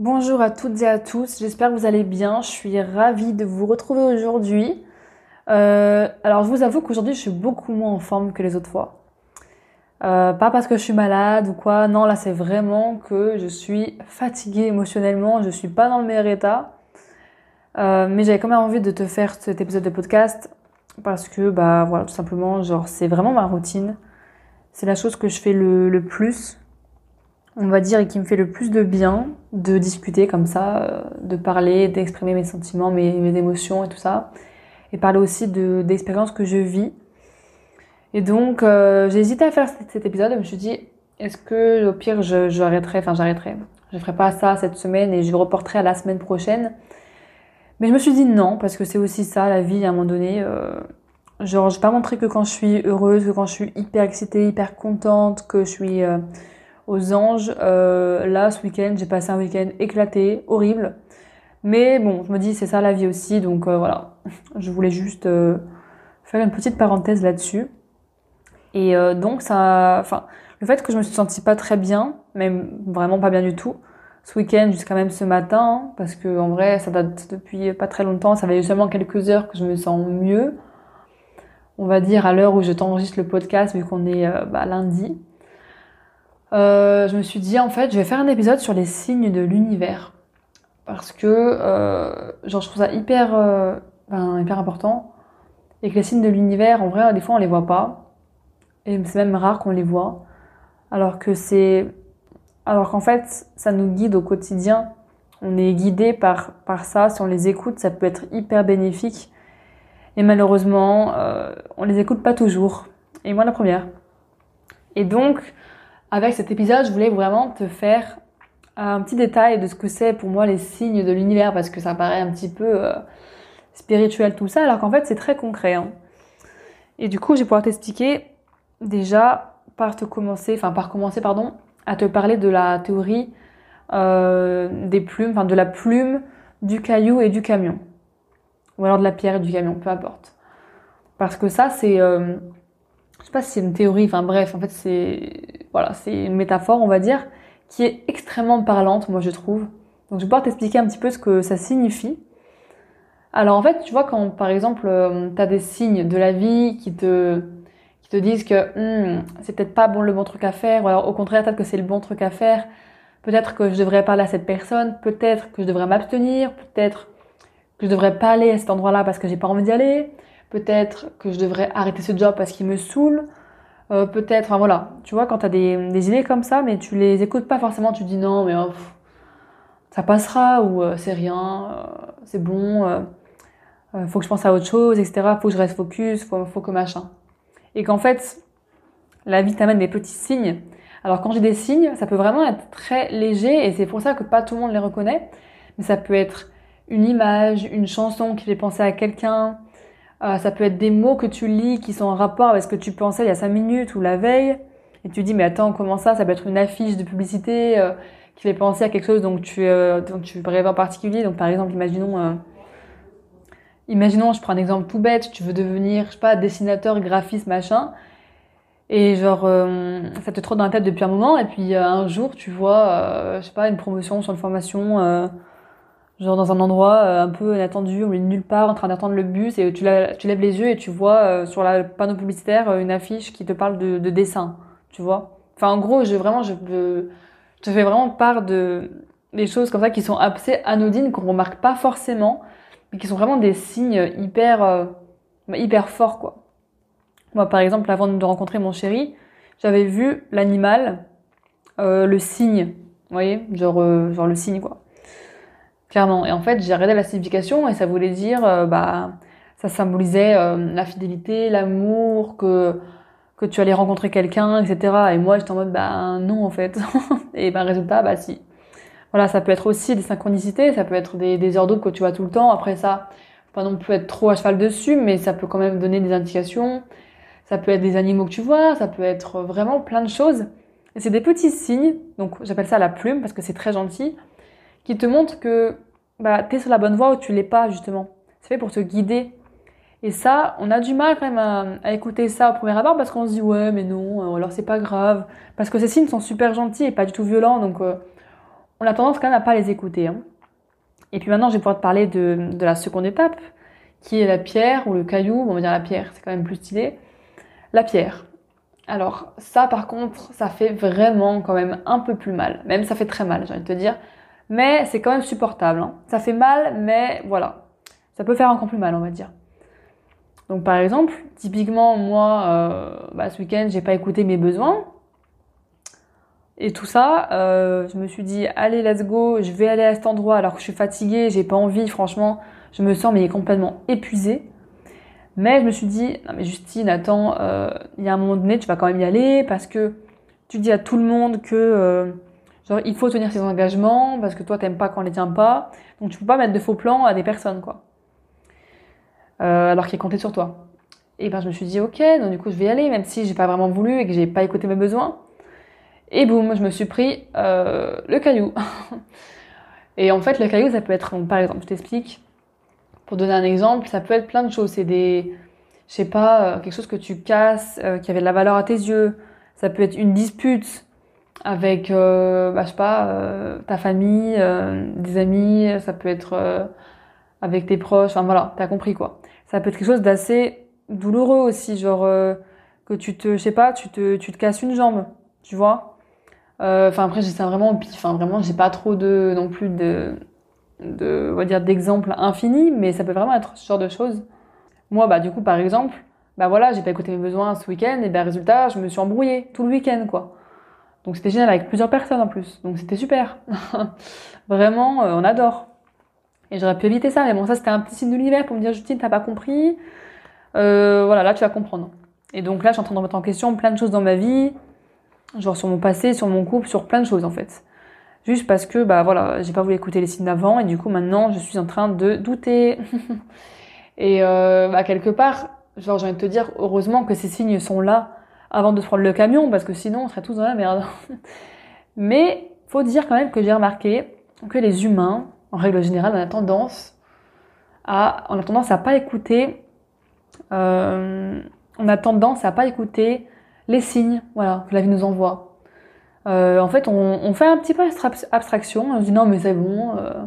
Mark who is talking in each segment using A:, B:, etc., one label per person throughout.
A: Bonjour à toutes et à tous, j'espère que vous allez bien. Je suis ravie de vous retrouver aujourd'hui. Euh, alors je vous avoue qu'aujourd'hui je suis beaucoup moins en forme que les autres fois. Euh, pas parce que je suis malade ou quoi, non là c'est vraiment que je suis fatiguée émotionnellement, je suis pas dans le meilleur état. Euh, mais j'avais quand même envie de te faire cet épisode de podcast parce que bah voilà tout simplement genre c'est vraiment ma routine. C'est la chose que je fais le, le plus on va dire, et qui me fait le plus de bien de discuter comme ça, euh, de parler, d'exprimer mes sentiments, mes, émotions et tout ça. Et parler aussi de, d'expériences que je vis. Et donc, euh, j'ai hésité à faire cet, épisode. Je me suis dit, est-ce que au pire, j'arrêterai, enfin, j'arrêterai. Je ferai pas ça cette semaine et je reporterai à la semaine prochaine. Mais je me suis dit non, parce que c'est aussi ça, la vie, à un moment donné. Euh, genre, je vais pas montrer que quand je suis heureuse, que quand je suis hyper excitée, hyper contente, que je suis euh, aux anges. Euh, là, ce week-end, j'ai passé un week-end éclaté, horrible. Mais bon, je me dis, c'est ça la vie aussi, donc euh, voilà. Je voulais juste euh, faire une petite parenthèse là-dessus. Et donc, ça, enfin, le fait que je me suis sentie pas très bien, même vraiment pas bien du tout, ce week-end jusqu'à même ce matin, parce que en vrai, ça date depuis pas très longtemps, ça fait seulement quelques heures que je me sens mieux. On va dire à l'heure où je t'enregistre le podcast, vu qu'on est bah, lundi. Euh, je me suis dit en fait je vais faire un épisode sur les signes de l'univers. Parce que euh, genre je trouve ça hyper euh, ben, hyper important. Et que les signes de l'univers en vrai des fois on les voit pas. Et c'est même rare qu'on les voit. Alors que c'est alors qu'en fait ça nous guide au quotidien. On est guidé par par ça. Si on les écoute ça peut être hyper bénéfique. Et malheureusement on les écoute pas toujours. Et moi la première. Et donc avec cet épisode, je voulais vraiment te faire un petit détail de ce que c'est pour moi les signes de l'univers parce que ça paraît un petit peu euh, spirituel tout ça, alors qu'en fait c'est très concret. Hein. Et du coup, je vais pouvoir t'expliquer déjà par te commencer, enfin par commencer pardon, à te parler de la théorie euh, des plumes, enfin de la plume, du caillou et du camion, ou alors de la pierre et du camion, peu importe. Parce que ça c'est euh, je sais pas si c'est une théorie, enfin bref, en fait c'est voilà, c'est une métaphore, on va dire, qui est extrêmement parlante, moi je trouve. Donc je vais pouvoir t'expliquer un petit peu ce que ça signifie. Alors en fait, tu vois quand par exemple euh, tu as des signes de la vie qui te qui te disent que hmm, c'est peut-être pas bon le bon truc à faire, ou alors au contraire peut-être que c'est le bon truc à faire. Peut-être que je devrais parler à cette personne, peut-être que je devrais m'abstenir, peut-être que je devrais pas aller à cet endroit-là parce que j'ai pas envie d'y aller peut-être que je devrais arrêter ce job parce qu'il me saoule, euh, peut-être, enfin voilà, tu vois, quand tu as des, des, idées comme ça, mais tu les écoutes pas forcément, tu dis non, mais oh, ça passera, ou euh, c'est rien, euh, c'est bon, faut que je pense à autre chose, etc., faut que je reste focus, faut, faut que machin. Et qu'en fait, la vie t'amène des petits signes. Alors quand j'ai des signes, ça peut vraiment être très léger, et c'est pour ça que pas tout le monde les reconnaît, mais ça peut être une image, une chanson qui fait penser à quelqu'un, euh, ça peut être des mots que tu lis qui sont en rapport avec ce que tu pensais il y a cinq minutes ou la veille. Et tu dis, mais attends, comment ça? Ça peut être une affiche de publicité euh, qui fait penser à quelque chose dont tu, euh, dont tu rêves en particulier. Donc par exemple, imaginons, euh, imaginons, je prends un exemple tout bête, tu veux devenir, je sais pas, dessinateur, graphiste, machin. Et genre, ça te trotte dans la tête depuis un moment. Et puis un jour, tu vois, je sais pas, une promotion sur une formation genre dans un endroit euh, un peu inattendu, milieu de nulle part, en train d'attendre le bus, et tu, lèves les yeux et tu vois euh, sur le panneau publicitaire euh, une affiche qui te parle de, de dessin, tu vois. Enfin, en gros, je vraiment, je, je te fais vraiment part de des choses comme ça qui sont assez anodines, qu'on remarque pas forcément, mais qui sont vraiment des signes hyper bah, hyper fort, quoi. Moi, par exemple, avant de rencontrer mon chéri, j'avais vu l'animal, euh, le cygne. Vous voyez genre, euh, genre le cygne, quoi. Clairement. Et en fait, j'ai regardé la signification et ça voulait dire, euh, bah, ça symbolisait la fidélité, l'amour, que, que tu allais rencontrer quelqu'un, etc. Et moi, j'étais en mode, bah, non, en fait. et ben, résultat, bah, si. Voilà, ça peut être aussi des synchronicités, ça peut être des, des heures doubles que tu vois tout le temps. Après ça, pas non plus être trop à cheval dessus, mais ça peut quand même donner des indications. Ça peut être des animaux que tu vois, ça peut être vraiment plein de choses. Et c'est des petits signes, donc j'appelle ça la plume parce que c'est très gentil, qui te montrent que bah, tu sur la bonne voie ou tu l'es pas justement. C'est fait pour te guider. Et ça, on a du mal quand même à, écouter ça au premier abord parce qu'on se dit ouais mais non, alors c'est pas grave. Parce que ces signes sont super gentils et pas du tout violents, donc euh, on a tendance quand même à pas les écouter. Hein. Et puis maintenant, je vais pouvoir te parler de, de la seconde étape, qui est la pierre ou le caillou. On va dire la pierre, c'est quand même plus stylé. La pierre. Alors ça par contre, ça fait vraiment quand même un peu plus mal. Même ça fait très mal, j'ai envie de te dire. Mais c'est quand même supportable. Hein. Ça fait mal, mais voilà. Ça peut faire encore plus mal, on va dire. Donc par exemple, typiquement moi, euh, bah, ce week-end, j'ai pas écouté mes besoins. Et tout ça, euh, je me suis dit, allez, let's go, je vais aller à cet endroit alors que je suis fatiguée, j'ai pas envie, franchement, je me sens mais complètement épuisée. Mais je me suis dit, non mais Justine, attends, euh, il y a un moment donné, tu vas quand même y aller parce que tu dis à tout le monde que genre il faut tenir ses engagements parce que toi t'aimes pas quand on les tient pas. Donc tu peux pas mettre de faux plans à des personnes quoi. Euh, alors qu'ils comptaient sur toi. Et ben je me suis dit ok, donc du coup je vais y aller même si j'ai pas vraiment voulu et que j'ai pas écouté mes besoins. Et boum, je me suis pris euh, le caillou. et en fait le caillou ça peut être, par exemple, je t'explique pour donner un exemple, ça peut être plein de choses. C'est des, je sais pas, euh, quelque chose que tu casses, qui avait de la valeur à tes yeux. Ça peut être une dispute avec, euh, bah, je sais pas, euh, ta famille, des amis. Ça peut être avec tes proches. Enfin voilà, t'as compris quoi. Ça peut être quelque chose d'assez douloureux aussi, genre que tu te, je sais pas, tu te, tu te casses une jambe, tu vois. Enfin après, j'ai ça vraiment au pif. Enfin vraiment, j'ai pas trop de non plus de de, on va dire, d'exemples infinis, mais ça peut vraiment être ce genre de choses. Moi, bah, du coup, par exemple, bah voilà, j'ai pas écouté mes besoins ce week-end, et bah, résultat, je me suis embrouillée tout le week-end, quoi. Donc c'était génial avec plusieurs personnes en plus. Donc c'était super. vraiment, euh, on adore. Et j'aurais pu éviter ça, mais bon, ça c'était un petit signe de l'univers pour me dire, Justine, t'as pas compris. Euh, voilà, là tu vas comprendre. Et donc là, je suis en train de remettre en question plein de choses dans ma vie, genre sur mon passé, sur mon couple, sur plein de choses en fait juste parce que bah voilà, j'ai pas voulu écouter les signes d'avant et du coup maintenant je suis en train de douter. et euh, bah quelque part, genre j'ai envie de te dire heureusement que ces signes sont là avant de prendre le camion parce que sinon on serait tous dans la merde. Mais faut dire quand même que j'ai remarqué que les humains, en règle générale, on a tendance à, on tendance à pas écouter, euh, tendance à pas écouter les signes, voilà, que la vie nous envoie. Euh, en fait, on, on, fait un petit peu abstraction. On se dit non, mais c'est bon, euh,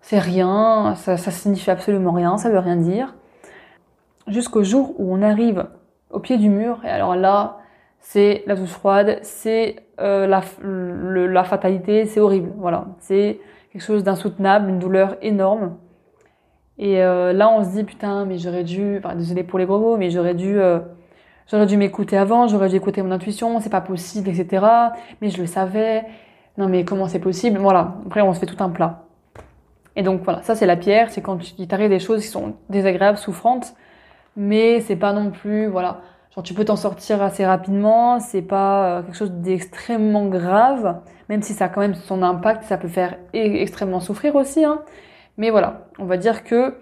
A: c'est rien, ça, ça signifie absolument rien, ça veut rien dire. Jusqu'au jour où on arrive au pied du mur, et alors là, c'est la douce froide, c'est euh, la, la fatalité, c'est horrible. Voilà, c'est quelque chose d'insoutenable, une douleur énorme. Et euh, là, on se dit putain, mais j'aurais dû, enfin, désolé pour les gros mots, mais j'aurais dû euh, J'aurais dû m'écouter avant, j'aurais dû écouter mon intuition, c'est pas possible, etc. Mais je le savais. Non mais comment c'est possible? Voilà. Après on se fait tout un plat. Et donc voilà, ça c'est la pierre, c'est quand il t'arrive des choses qui sont désagréables, souffrantes, mais c'est pas non plus, voilà, genre tu peux t'en sortir assez rapidement, c'est pas euh, quelque chose d'extrêmement grave, même si ça a quand même son impact, ça peut faire e-, extrêmement souffrir aussi, hein. Mais voilà, on va dire que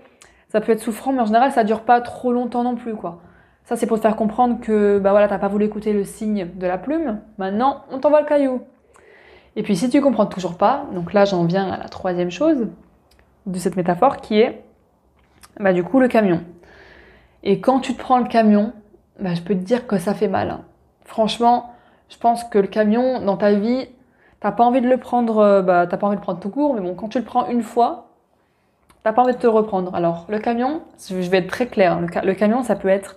A: ça peut être souffrant, mais en général ça dure pas trop longtemps non plus, quoi. Ça, c'est pour te faire comprendre que, bah voilà, t'as pas voulu écouter le signe de la plume. Maintenant, on t'envoie le caillou. Et puis, si tu comprends toujours pas, donc là, j'en viens à la troisième chose de cette métaphore qui est, bah, du coup, le camion. Et quand tu te prends le camion, bah, je peux te dire que ça fait mal. Hein. Franchement, je pense que le camion, dans ta vie, t'as pas envie de le prendre, euh, bah, t'as pas envie de le prendre tout court, mais bon, quand tu le prends une fois, t'as pas envie de te reprendre. Alors, le camion, je vais être très clair, hein. le camion, ça peut être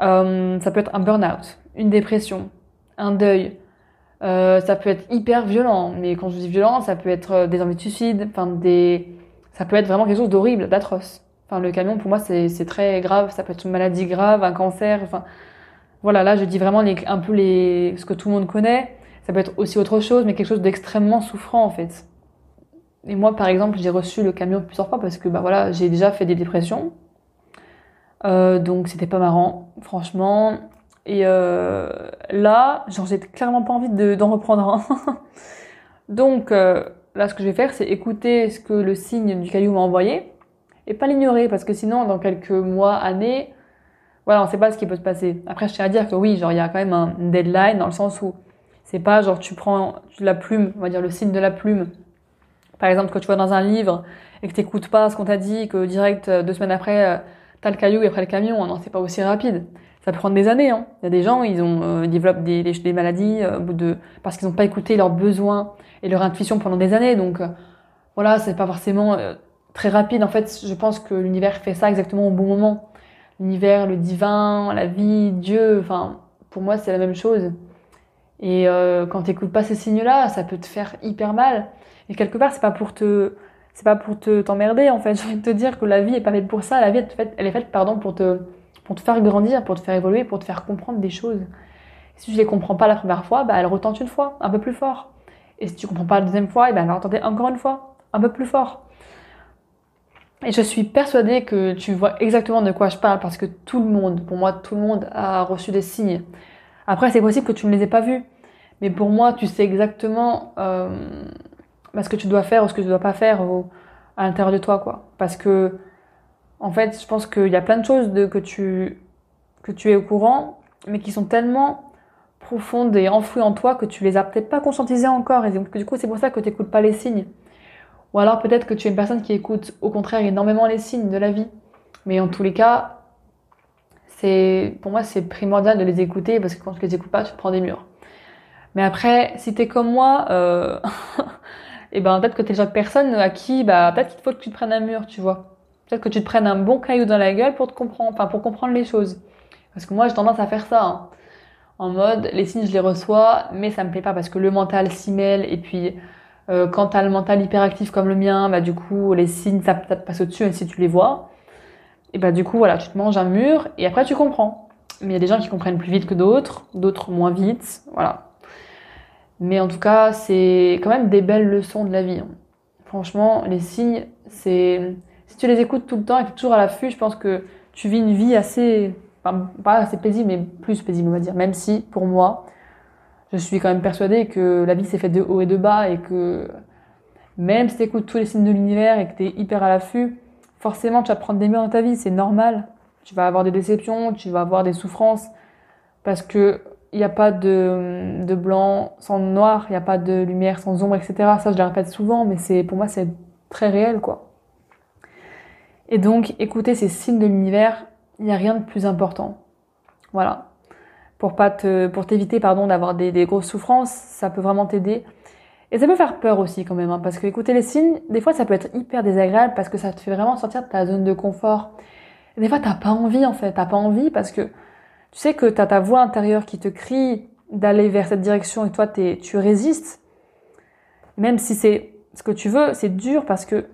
A: euh, ça peut être un burn-out, une dépression, un deuil. Euh, ça peut être hyper violent, mais quand je dis violent, ça peut être des envies de suicide, enfin des, ça peut être vraiment quelque chose d'horrible, d'atroce. Enfin, le camion, pour moi, c'est très grave. Ça peut être une maladie grave, un cancer. Enfin, voilà, là, je dis vraiment les, un peu les, ce que tout le monde connaît. Ça peut être aussi autre chose, mais quelque chose d'extrêmement souffrant, en fait. Et moi, par exemple, j'ai reçu le camion plusieurs fois parce que, bah voilà, j'ai déjà fait des dépressions. Euh, donc, c'était pas marrant, franchement. Et euh, là, genre, j'ai clairement pas envie d'en reprendre un. donc, euh, là, ce que je vais faire, c'est écouter ce que le signe du caillou m'a envoyé et pas l'ignorer parce que sinon, dans quelques mois, années, voilà, on sait pas ce qui peut se passer. Après, je tiens à dire que oui, genre, il y a quand même un deadline dans le sens où c'est pas genre tu prends la plume, on va dire le signe de la plume. Par exemple, que tu vois dans un livre et que t'écoutes pas ce qu'on t'a dit, que direct deux semaines après, euh, t'as le caillou et après le camion. Non, c'est pas aussi rapide. Ça peut prendre des années. Hein. Il y a des gens, ils ont euh, développent des, maladies euh, bout de parce qu'ils n'ont pas écouté leurs besoins et leur intuition pendant des années. Donc euh, voilà, c'est pas forcément très rapide. En fait, je pense que l'univers fait ça exactement au bon moment. L'univers, le divin, la vie, Dieu. Enfin, pour moi, c'est la même chose. Et euh, quand t'écoutes pas ces signes-là, ça peut te faire hyper mal. Et quelque part, c'est pas pour te, c'est pas pour te t'emmerder en fait. Envie de te dire que la vie est pas faite pour ça. La vie, elle est faite, pardon, pour te, pour te faire grandir, pour te faire évoluer, pour te faire comprendre des choses. si tu les comprends pas la première fois, bah elle retente une fois, un peu plus fort. Et si tu comprends pas la deuxième fois, et ben elle va retenter encore une fois, un peu plus fort. Et je suis persuadée que tu vois exactement de quoi je parle parce que tout le monde, pour moi, tout le monde a reçu des signes. Après, c'est possible que tu ne les aies pas vus. Mais pour moi, tu sais exactement euh, bah, ce que tu dois faire ou ce que tu ne dois pas faire à l'intérieur de toi, quoi. Parce que, en fait, je pense qu'il y a plein de choses de, que, tu, que tu es au courant, mais qui sont tellement profondes et enfouies en toi que tu les as peut-être pas conscientisées encore. Et donc, du coup, c'est pour ça que tu n'écoutes pas les signes. Ou alors peut-être que tu es une personne qui écoute au contraire énormément les signes de la vie. Mais en tous les cas, c'est pour moi c'est primordial de les écouter parce que quand tu les écoutes pas, tu prends des murs. Mais après, si t'es comme moi, euh, et eh ben peut-être que t'es le genre de personne à qui bah peut-être qu'il faut que tu te prennes un mur, tu vois. Peut-être que tu te prennes un bon caillou dans la gueule pour te comprendre, enfin pour comprendre les choses. Parce que moi j'ai tendance à faire ça. Hein. En mode, les signes je les reçois, mais ça me plaît pas parce que le mental s'y mêle et puis euh, quand t'as le mental hyperactif comme le mien, bah du coup les signes ça, passe au-dessus même si tu les vois et bah du coup voilà, tu te manges un mur et après tu comprends. Mais il y a des gens qui comprennent plus vite que d'autres, d'autres moins vite, voilà. Mais en tout cas, c'est quand même des belles leçons de la vie. Hein. Franchement, les signes, c'est si tu les écoutes tout le temps et que tu es toujours à l'affût, je pense que tu vis une vie assez pas assez paisible mais plus paisible on va dire, même si pour moi, je suis quand même persuadée que la vie s'est faite de haut et de bas et que même si tu écoutes tous les signes de l'univers et que tu es hyper à l'affût, forcément, tu vas prendre des murs dans ta vie, c'est normal. Tu vas avoir des déceptions, tu vas avoir des souffrances, parce que il n'y a pas de, de blanc sans noir, il n'y a pas de lumière sans ombre, etc. Ça, je le répète souvent, mais c'est pour moi, c'est très réel, quoi. Et donc, écouter ces signes de l'univers, il n'y a rien de plus important. Voilà. Pour pas te, pour t'éviter, pardon, d'avoir des, des grosses souffrances, ça peut vraiment t'aider. Et ça peut faire peur aussi quand même, hein, parce que écouter les signes, des fois ça peut être hyper désagréable parce que ça te fait vraiment sortir de ta zone de confort. Et des fois t'as pas envie en fait, t'as pas envie parce que tu sais que t'as ta voix intérieure qui te crie d'aller vers cette direction et toi tu résistes. Même si c'est ce que tu veux, c'est dur parce que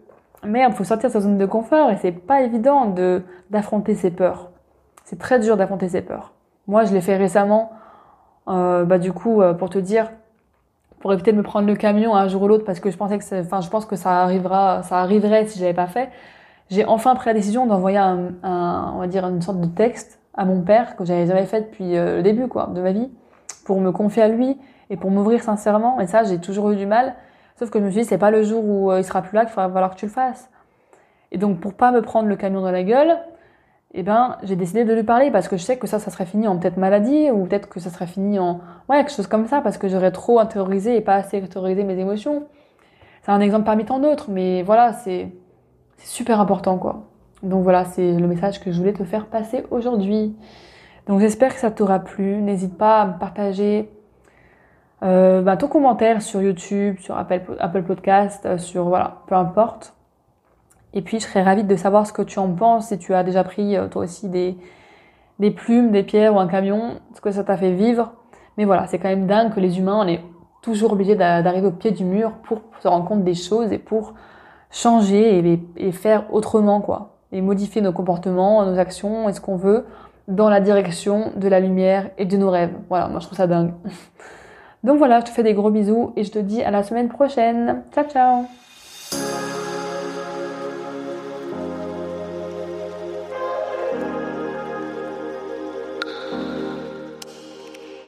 A: merde, faut sortir de sa zone de confort et c'est pas évident de d'affronter ses peurs. C'est très dur d'affronter ses peurs. Moi je l'ai fait récemment, euh, bah du coup euh, pour te dire pour éviter de me prendre le camion un jour ou l'autre parce que je pensais que enfin je pense que ça arrivera ça arriverait si j'avais pas fait j'ai enfin pris la décision d'envoyer un, on va dire une sorte de texte à mon père que j'avais jamais fait depuis euh, le début quoi de ma vie pour me confier à lui et pour m'ouvrir sincèrement. Et ça j'ai toujours eu du mal. Sauf que je me suis dit c'est pas le jour où euh, il sera plus là qu'il va falloir que tu le fasses. Et donc pour pas me prendre le camion dans la gueule eh ben, j'ai décidé de lui parler parce que je sais que ça, ça serait fini en peut-être maladie ou peut-être que ça serait fini en, ouais, quelque chose comme ça parce que j'aurais trop intériorisé et pas assez intériorisé mes émotions. C'est un exemple parmi tant d'autres, mais voilà, c'est, c'est super important, quoi. Donc voilà, c'est le message que je voulais te faire passer aujourd'hui. Donc j'espère que ça t'aura plu. N'hésite pas à me partager euh, bah, ton commentaire sur YouTube, sur Apple, Apple Podcast, euh, sur voilà, peu importe. Et puis, je serais ravie de savoir ce que tu en penses, si tu as déjà pris euh, toi aussi des, plumes, des pierres ou un camion, ce que ça t'a fait vivre. Mais voilà, c'est quand même dingue que les humains, on est toujours obligés d'arriver au pied du mur pour se rendre compte des choses et pour changer et, et faire autrement, quoi. et modifier nos comportements, nos actions et ce qu'on veut dans la direction de la lumière et de nos rêves. Voilà, moi je trouve ça dingue. Donc voilà, je te fais des gros bisous et je te dis à la semaine prochaine. Ciao ciao